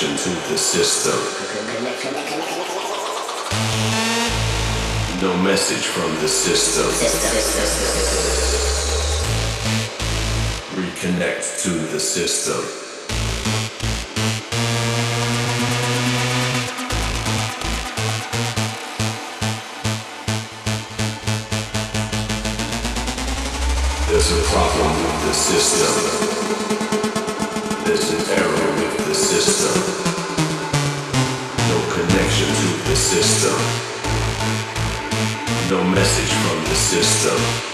connection to the system. No message from the system. Reconnect to the system. There's a problem with the system. System. No message from the system.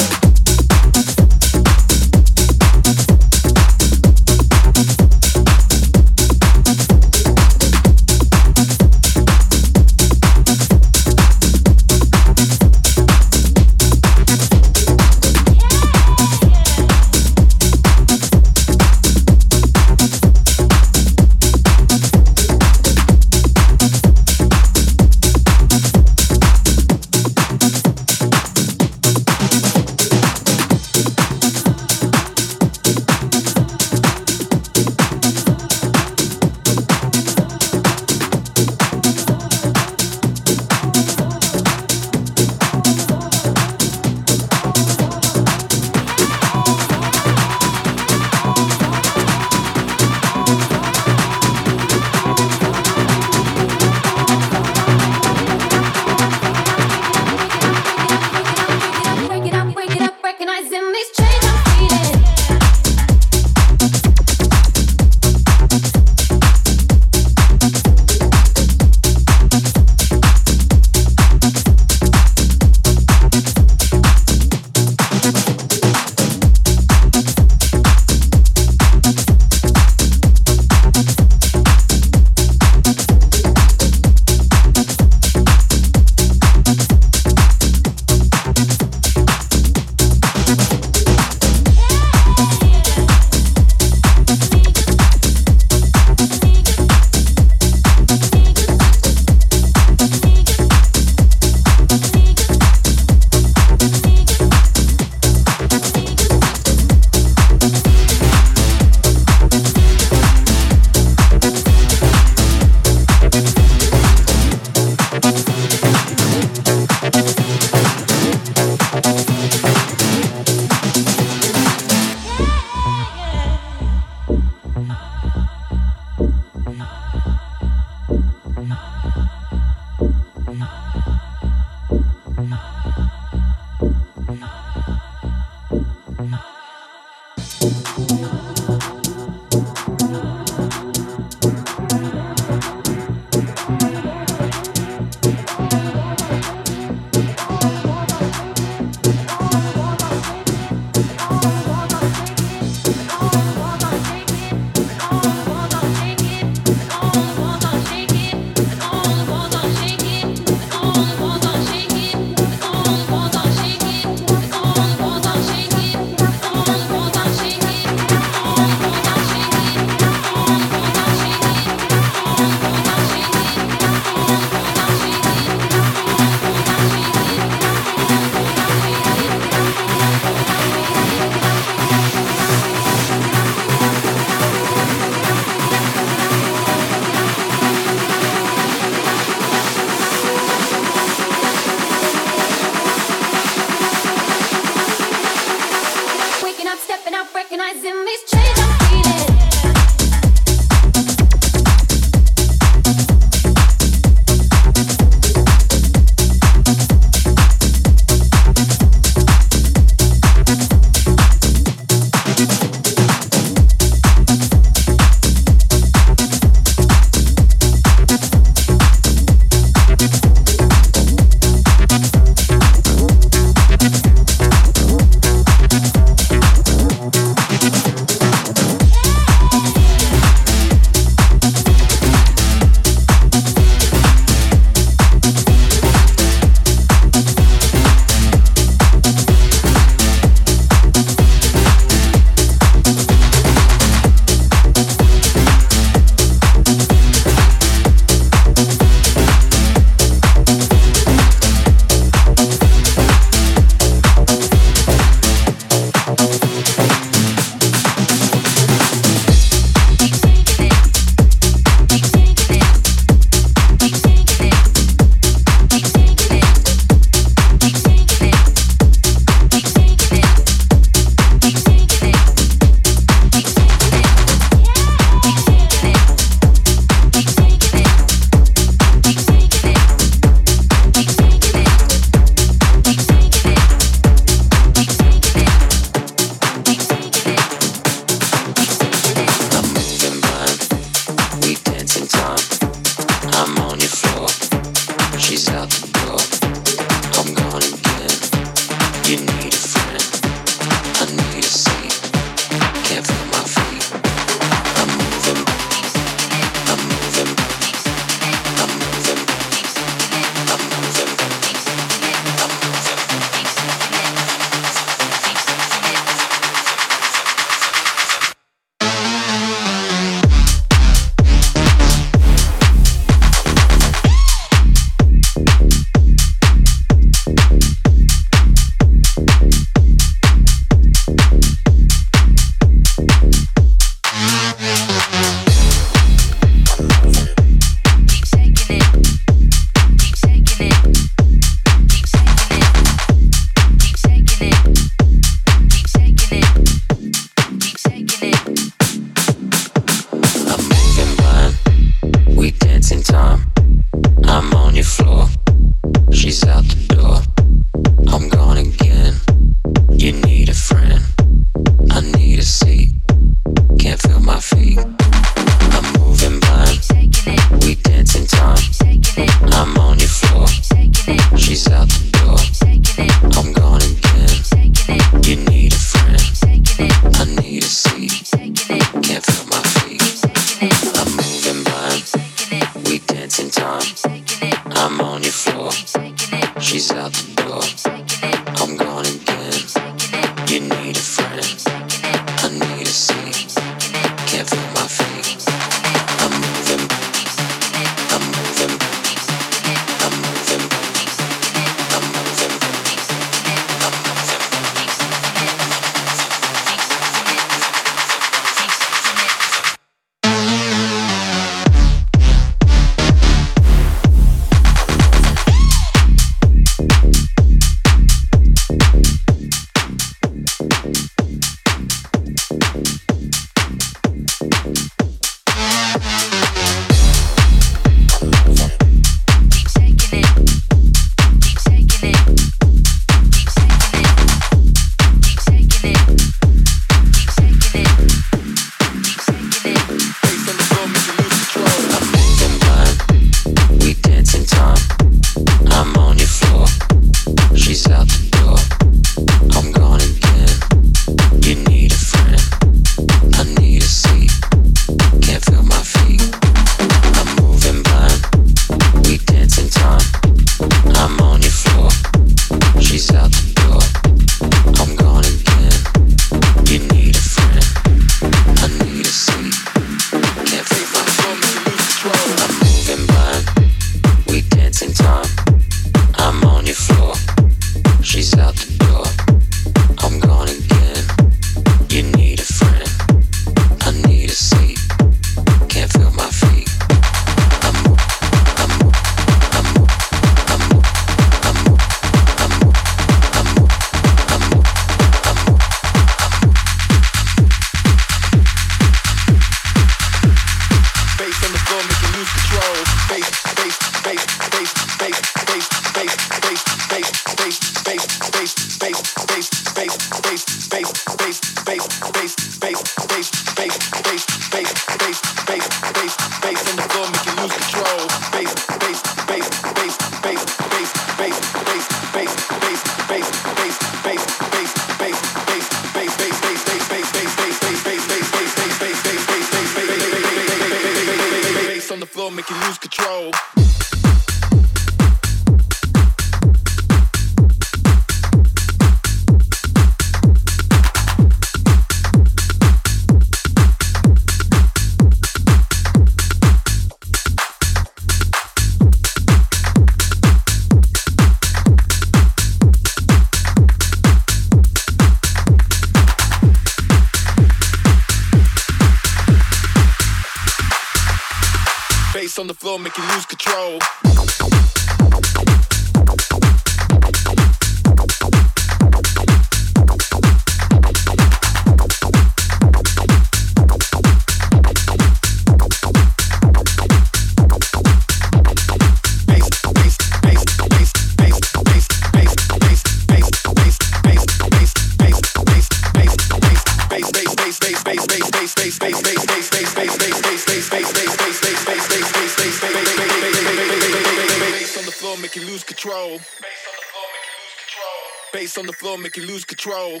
Bass on the floor, make you lose control.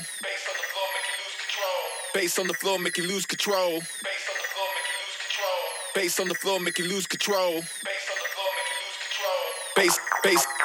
Bass on the floor, make you lose control. Bass on the floor make you lose control. Bass, on the floor, make you lose control. bass, bass,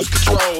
out control.